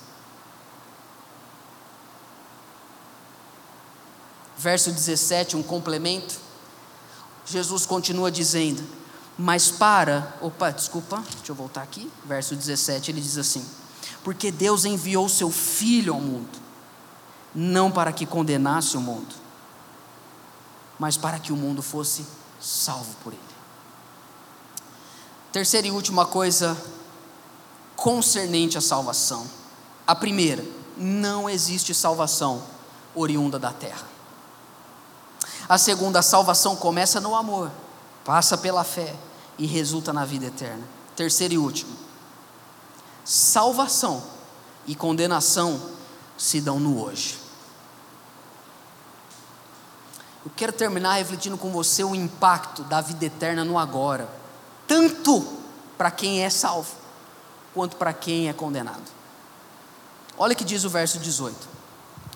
Verso 17, um complemento. Jesus continua dizendo: Mas para, opa, desculpa, deixa eu voltar aqui. Verso 17, ele diz assim: Porque Deus enviou seu Filho ao mundo, não para que condenasse o mundo, mas para que o mundo fosse salvo por ele. Terceira e última coisa concernente à salvação. A primeira, não existe salvação oriunda da terra. A segunda, a salvação começa no amor, passa pela fé e resulta na vida eterna. Terceiro e último, salvação e condenação se dão no hoje. Eu quero terminar refletindo com você o impacto da vida eterna no agora, tanto para quem é salvo quanto para quem é condenado. Olha o que diz o verso 18.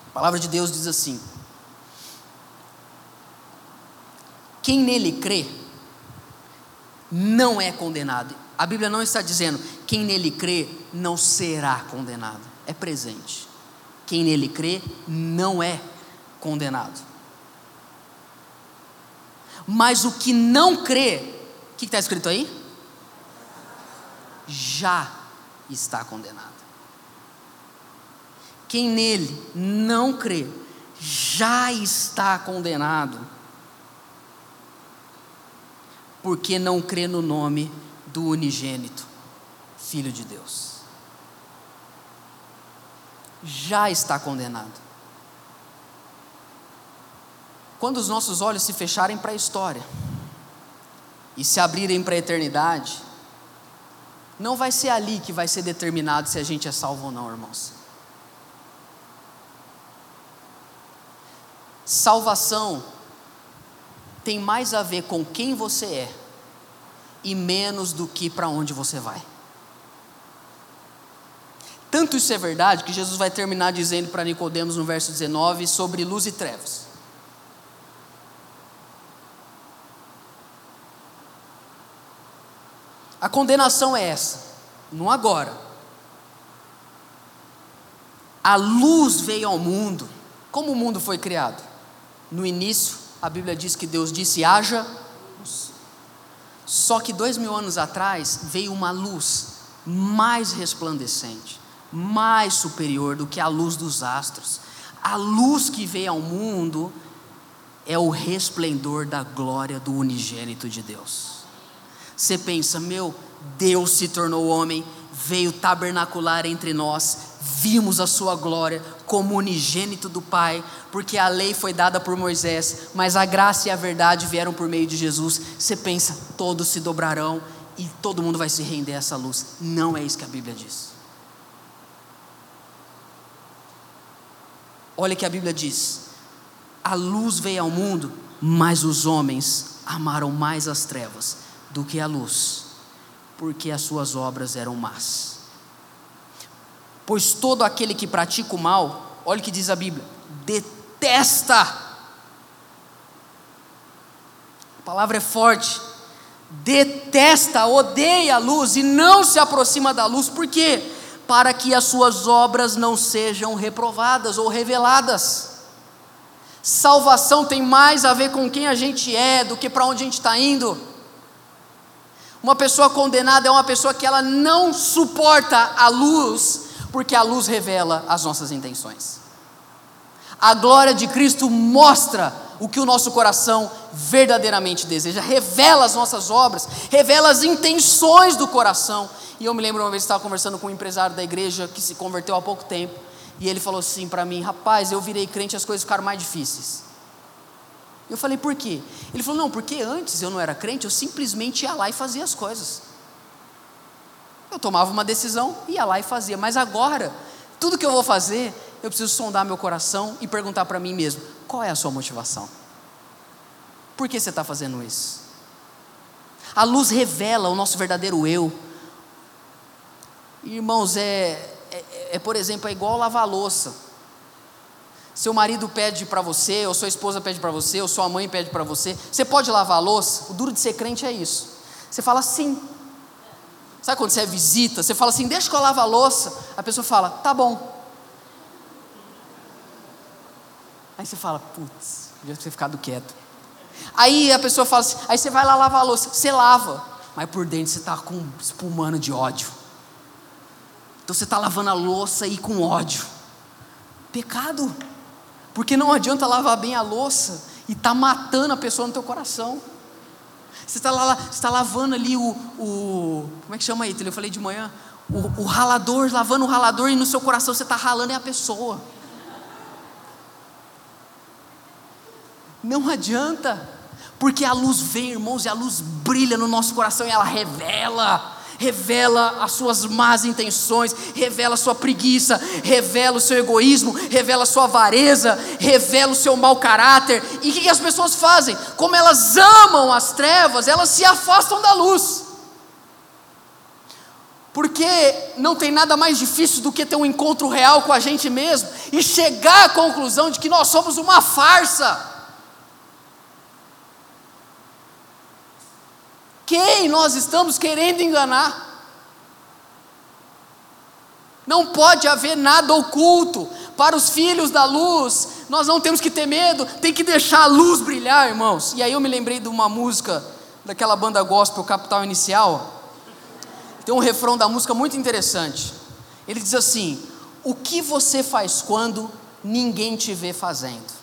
A palavra de Deus diz assim: Quem nele crê não é condenado. A Bíblia não está dizendo quem nele crê não será condenado. É presente. Quem nele crê não é condenado. Mas o que não crê, o que está escrito aí? Já está condenado. Quem nele não crê, já está condenado, porque não crê no nome do unigênito, Filho de Deus. Já está condenado. Quando os nossos olhos se fecharem para a história e se abrirem para a eternidade, não vai ser ali que vai ser determinado se a gente é salvo ou não, irmãos. Salvação tem mais a ver com quem você é e menos do que para onde você vai. Tanto isso é verdade que Jesus vai terminar dizendo para Nicodemos no verso 19 sobre luz e trevas. A condenação é essa, não agora. A luz veio ao mundo. Como o mundo foi criado? No início, a Bíblia diz que Deus disse: haja luz. Só que dois mil anos atrás veio uma luz mais resplandecente, mais superior do que a luz dos astros. A luz que veio ao mundo é o resplendor da glória do unigênito de Deus. Você pensa, meu, Deus se tornou homem, veio tabernacular entre nós, vimos a sua glória como unigênito do Pai, porque a lei foi dada por Moisés, mas a graça e a verdade vieram por meio de Jesus. Você pensa, todos se dobrarão e todo mundo vai se render a essa luz. Não é isso que a Bíblia diz. Olha que a Bíblia diz: a luz veio ao mundo, mas os homens amaram mais as trevas do que a luz, porque as suas obras eram más. Pois todo aquele que pratica o mal, olha o que diz a Bíblia, detesta. A palavra é forte. Detesta, odeia a luz e não se aproxima da luz, por quê? Para que as suas obras não sejam reprovadas ou reveladas. Salvação tem mais a ver com quem a gente é do que para onde a gente está indo. Uma pessoa condenada é uma pessoa que ela não suporta a luz, porque a luz revela as nossas intenções. A glória de Cristo mostra o que o nosso coração verdadeiramente deseja, revela as nossas obras, revela as intenções do coração. E eu me lembro uma vez que estava conversando com um empresário da igreja que se converteu há pouco tempo, e ele falou assim para mim: Rapaz, eu virei crente e as coisas ficaram mais difíceis. Eu falei: Por quê? Ele falou: Não, porque antes eu não era crente, eu simplesmente ia lá e fazia as coisas. Eu tomava uma decisão, ia lá e fazia, mas agora, tudo que eu vou fazer, eu preciso sondar meu coração e perguntar para mim mesmo: qual é a sua motivação? Por que você está fazendo isso? A luz revela o nosso verdadeiro eu. Irmãos, é, é, é, por exemplo, é igual lavar louça. Seu marido pede para você, ou sua esposa pede para você, ou sua mãe pede para você, você pode lavar a louça? O duro de ser crente é isso. Você fala sim. Sabe quando você é visita, você fala assim, deixa que eu lave a louça. A pessoa fala, tá bom. Aí você fala, putz, podia ter ficado quieto. Aí a pessoa fala assim, aí você vai lá lavar a louça, você lava, mas por dentro você está com espumando de ódio. Então você está lavando a louça e com ódio. Pecado. Porque não adianta lavar bem a louça e tá matando a pessoa no teu coração. Você está lá, está lavando ali o, o, Como é que chama aí? Eu falei de manhã. O, o ralador, lavando o ralador e no seu coração você está ralando é a pessoa. Não adianta, porque a luz vem, irmãos, e a luz brilha no nosso coração e ela revela revela as suas más intenções, revela a sua preguiça, revela o seu egoísmo, revela a sua avareza, revela o seu mau caráter. E o que, as pessoas fazem? Como elas amam as trevas, elas se afastam da luz. Porque não tem nada mais difícil do que ter um encontro real com a gente mesmo e chegar à conclusão de que nós somos uma farsa. Quem nós estamos querendo enganar? Não pode haver nada oculto. Para os filhos da luz, nós não temos que ter medo, tem que deixar a luz brilhar, irmãos. E aí eu me lembrei de uma música daquela banda gospel Capital Inicial. Tem um refrão da música muito interessante. Ele diz assim: O que você faz quando ninguém te vê fazendo?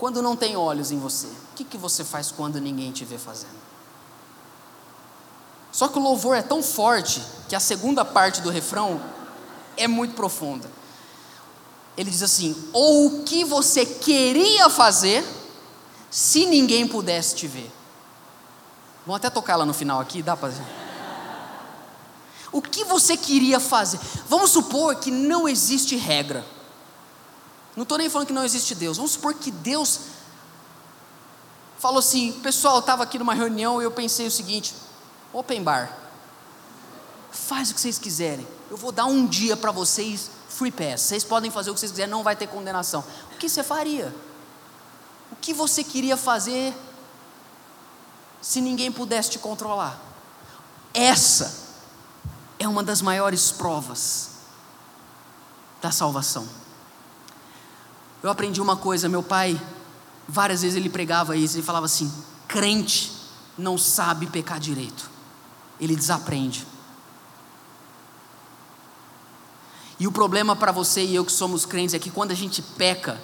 Quando não tem olhos em você, o que, que você faz quando ninguém te vê fazendo? Só que o louvor é tão forte que a segunda parte do refrão é muito profunda. Ele diz assim: ou o que você queria fazer se ninguém pudesse te ver. Vamos até tocar lá no final aqui, dá para. O que você queria fazer? Vamos supor que não existe regra. Não estou nem falando que não existe Deus. Vamos supor que Deus falou assim: pessoal, eu estava aqui numa reunião e eu pensei o seguinte: open bar. Faz o que vocês quiserem. Eu vou dar um dia para vocês, free pass. Vocês podem fazer o que vocês quiserem, não vai ter condenação. O que você faria? O que você queria fazer se ninguém pudesse te controlar? Essa é uma das maiores provas da salvação. Eu aprendi uma coisa, meu pai, várias vezes ele pregava isso, ele falava assim: crente não sabe pecar direito, ele desaprende. E o problema para você e eu que somos crentes é que quando a gente peca,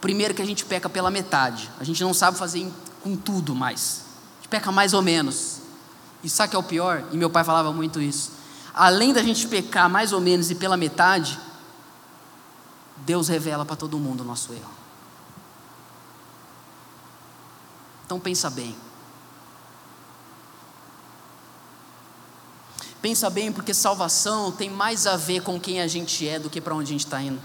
primeiro que a gente peca pela metade, a gente não sabe fazer com tudo mais, a gente peca mais ou menos. E sabe o que é o pior? E meu pai falava muito isso. Além da gente pecar mais ou menos e pela metade, Deus revela para todo mundo o nosso erro. Então pensa bem. Pensa bem, porque salvação tem mais a ver com quem a gente é do que para onde a gente está indo.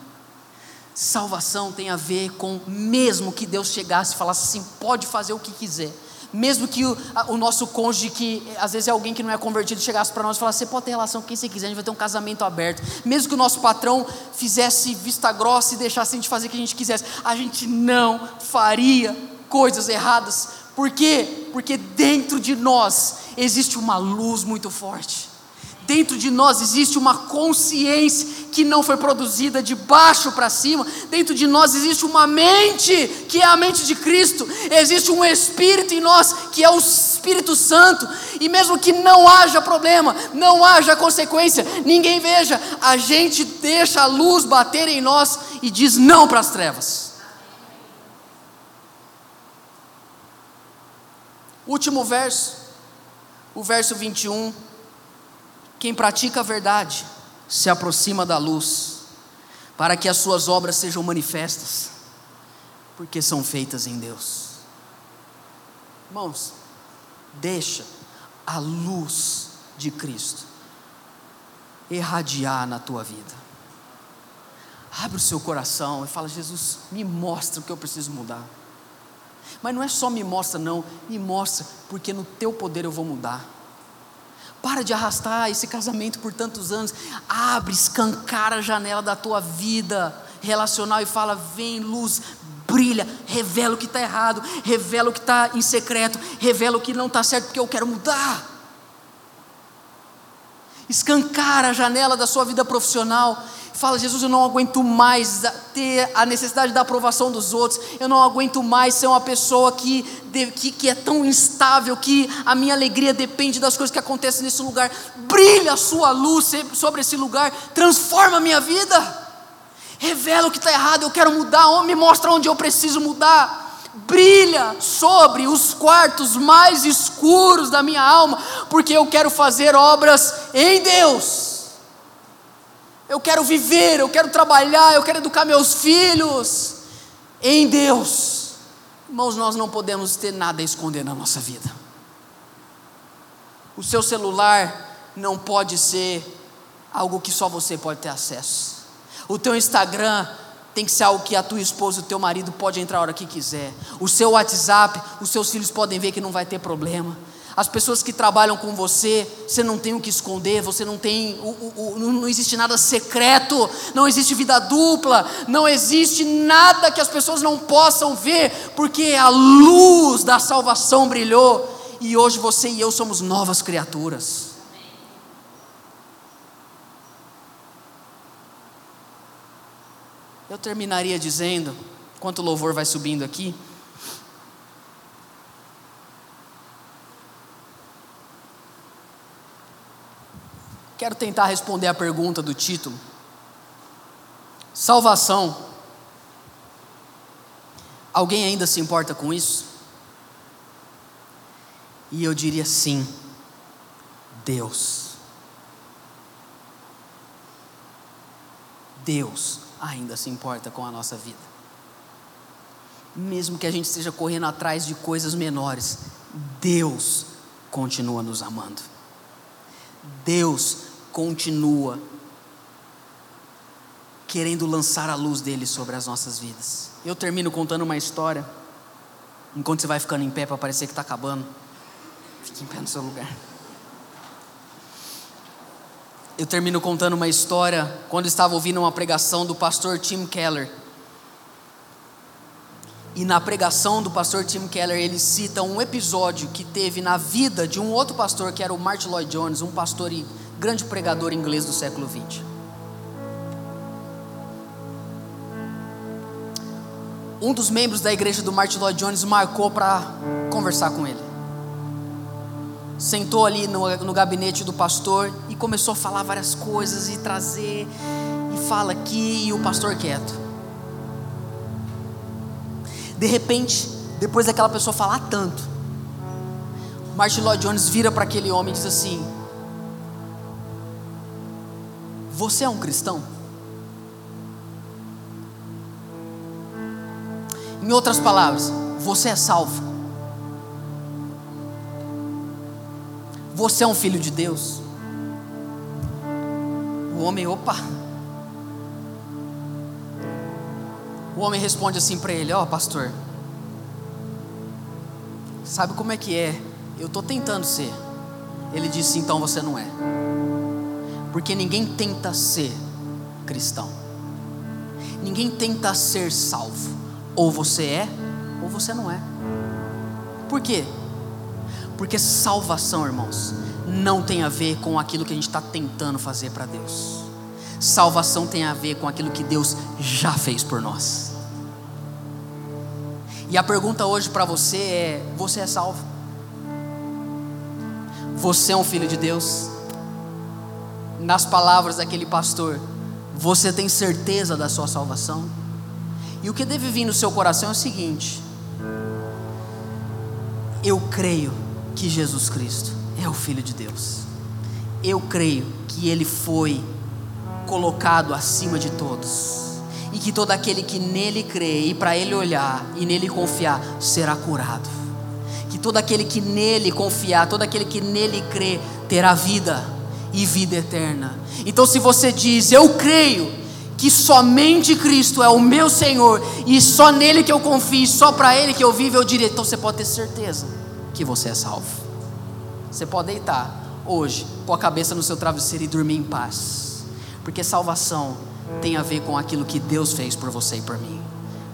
Salvação tem a ver com, mesmo que Deus chegasse e falasse assim: pode fazer o que quiser. Mesmo que o, o nosso cônjuge, que às vezes é alguém que não é convertido, chegasse para nós e falasse: você pode ter relação com quem você quiser, a gente vai ter um casamento aberto. Mesmo que o nosso patrão fizesse vista grossa e deixasse a gente fazer o que a gente quisesse, a gente não faria coisas erradas. Por quê? Porque dentro de nós existe uma luz muito forte Dentro de nós existe uma consciência que não foi produzida de baixo para cima. Dentro de nós existe uma mente, que é a mente de Cristo. Existe um Espírito em nós, que é o Espírito Santo. E mesmo que não haja problema, não haja consequência, ninguém veja, a gente deixa a luz bater em nós e diz não para as trevas. Último verso, o verso 21 quem pratica a verdade se aproxima da luz, para que as suas obras sejam manifestas, porque são feitas em Deus. Irmãos, deixa a luz de Cristo irradiar na tua vida. Abre o seu coração e fala: Jesus, me mostra o que eu preciso mudar. Mas não é só me mostra, não, me mostra, porque no teu poder eu vou mudar. Para de arrastar esse casamento por tantos anos. Abre, escancara a janela da tua vida relacional e fala: vem luz, brilha, revela o que está errado, revela o que está em secreto, revela o que não está certo, porque eu quero mudar. Escancara a janela da sua vida profissional fala: Jesus, eu não aguento mais ter a necessidade da aprovação dos outros, eu não aguento mais ser uma pessoa que, que, que é tão instável que a minha alegria depende das coisas que acontecem nesse lugar. Brilha a sua luz sobre esse lugar, transforma a minha vida, revela o que está errado, eu quero mudar, me mostra onde eu preciso mudar. Brilha sobre os quartos mais escuros da minha alma, porque eu quero fazer obras em Deus eu quero viver, eu quero trabalhar, eu quero educar meus filhos em Deus. Irmãos, nós não podemos ter nada a esconder na nossa vida. O seu celular não pode ser algo que só você pode ter acesso. O teu Instagram tem que ser algo que a tua esposa, o teu marido pode entrar a hora que quiser. O seu WhatsApp, os seus filhos podem ver que não vai ter problema. As pessoas que trabalham com você, você não tem o que esconder, você não tem, o, o, o, não existe nada secreto, não existe vida dupla, não existe nada que as pessoas não possam ver, porque a luz da salvação brilhou e hoje você e eu somos novas criaturas. Eu terminaria dizendo, enquanto o louvor vai subindo aqui, Quero tentar responder a pergunta do título. Salvação. Alguém ainda se importa com isso? E eu diria sim. Deus. Deus ainda se importa com a nossa vida. Mesmo que a gente esteja correndo atrás de coisas menores, Deus continua nos amando. Deus continua querendo lançar a luz dele sobre as nossas vidas. Eu termino contando uma história, enquanto você vai ficando em pé para parecer que está acabando. Fique em pé no seu lugar. Eu termino contando uma história quando estava ouvindo uma pregação do pastor Tim Keller. E na pregação do pastor Tim Keller, ele cita um episódio que teve na vida de um outro pastor, que era o Martin Lloyd Jones, um pastor e grande pregador inglês do século XX. Um dos membros da igreja do Martin Lloyd Jones marcou para conversar com ele. Sentou ali no, no gabinete do pastor e começou a falar várias coisas e trazer, e fala aqui, e o pastor quieto. De repente, depois daquela pessoa falar tanto, Martin Lloyd Jones vira para aquele homem e diz assim: Você é um cristão? Em outras palavras, você é salvo. Você é um filho de Deus. O homem, opa. O homem responde assim para ele: Ó, oh, pastor, sabe como é que é? Eu estou tentando ser. Ele disse: Então você não é. Porque ninguém tenta ser cristão. Ninguém tenta ser salvo. Ou você é, ou você não é. Por quê? Porque salvação, irmãos, não tem a ver com aquilo que a gente está tentando fazer para Deus. Salvação tem a ver com aquilo que Deus já fez por nós. E a pergunta hoje para você é: você é salvo? Você é um filho de Deus? Nas palavras daquele pastor, você tem certeza da sua salvação? E o que deve vir no seu coração é o seguinte: eu creio que Jesus Cristo é o Filho de Deus. Eu creio que Ele foi colocado acima de todos. E que todo aquele que nele crê e para ele olhar e nele confiar será curado. Que todo aquele que nele confiar, todo aquele que nele crê terá vida e vida eterna. Então, se você diz, eu creio que somente Cristo é o meu Senhor e só nele que eu confio, só para ele que eu vivo, eu diria, então você pode ter certeza que você é salvo. Você pode deitar hoje, pôr a cabeça no seu travesseiro e dormir em paz. Porque salvação tem a ver com aquilo que Deus fez por você e por mim.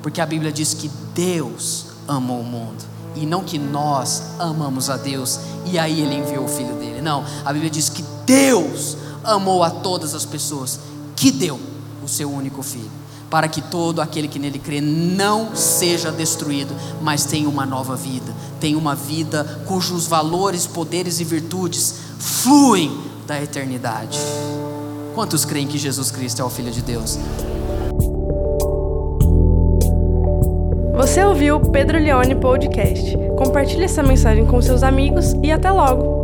Porque a Bíblia diz que Deus amou o mundo e não que nós amamos a Deus e aí ele enviou o filho dele. Não, a Bíblia diz que Deus amou a todas as pessoas, que deu o seu único filho para que todo aquele que nele crê não seja destruído, mas tenha uma nova vida, tenha uma vida cujos valores, poderes e virtudes fluem da eternidade. Quantos creem que Jesus Cristo é o Filho de Deus? Você ouviu o Pedro Leone Podcast. Compartilhe essa mensagem com seus amigos e até logo!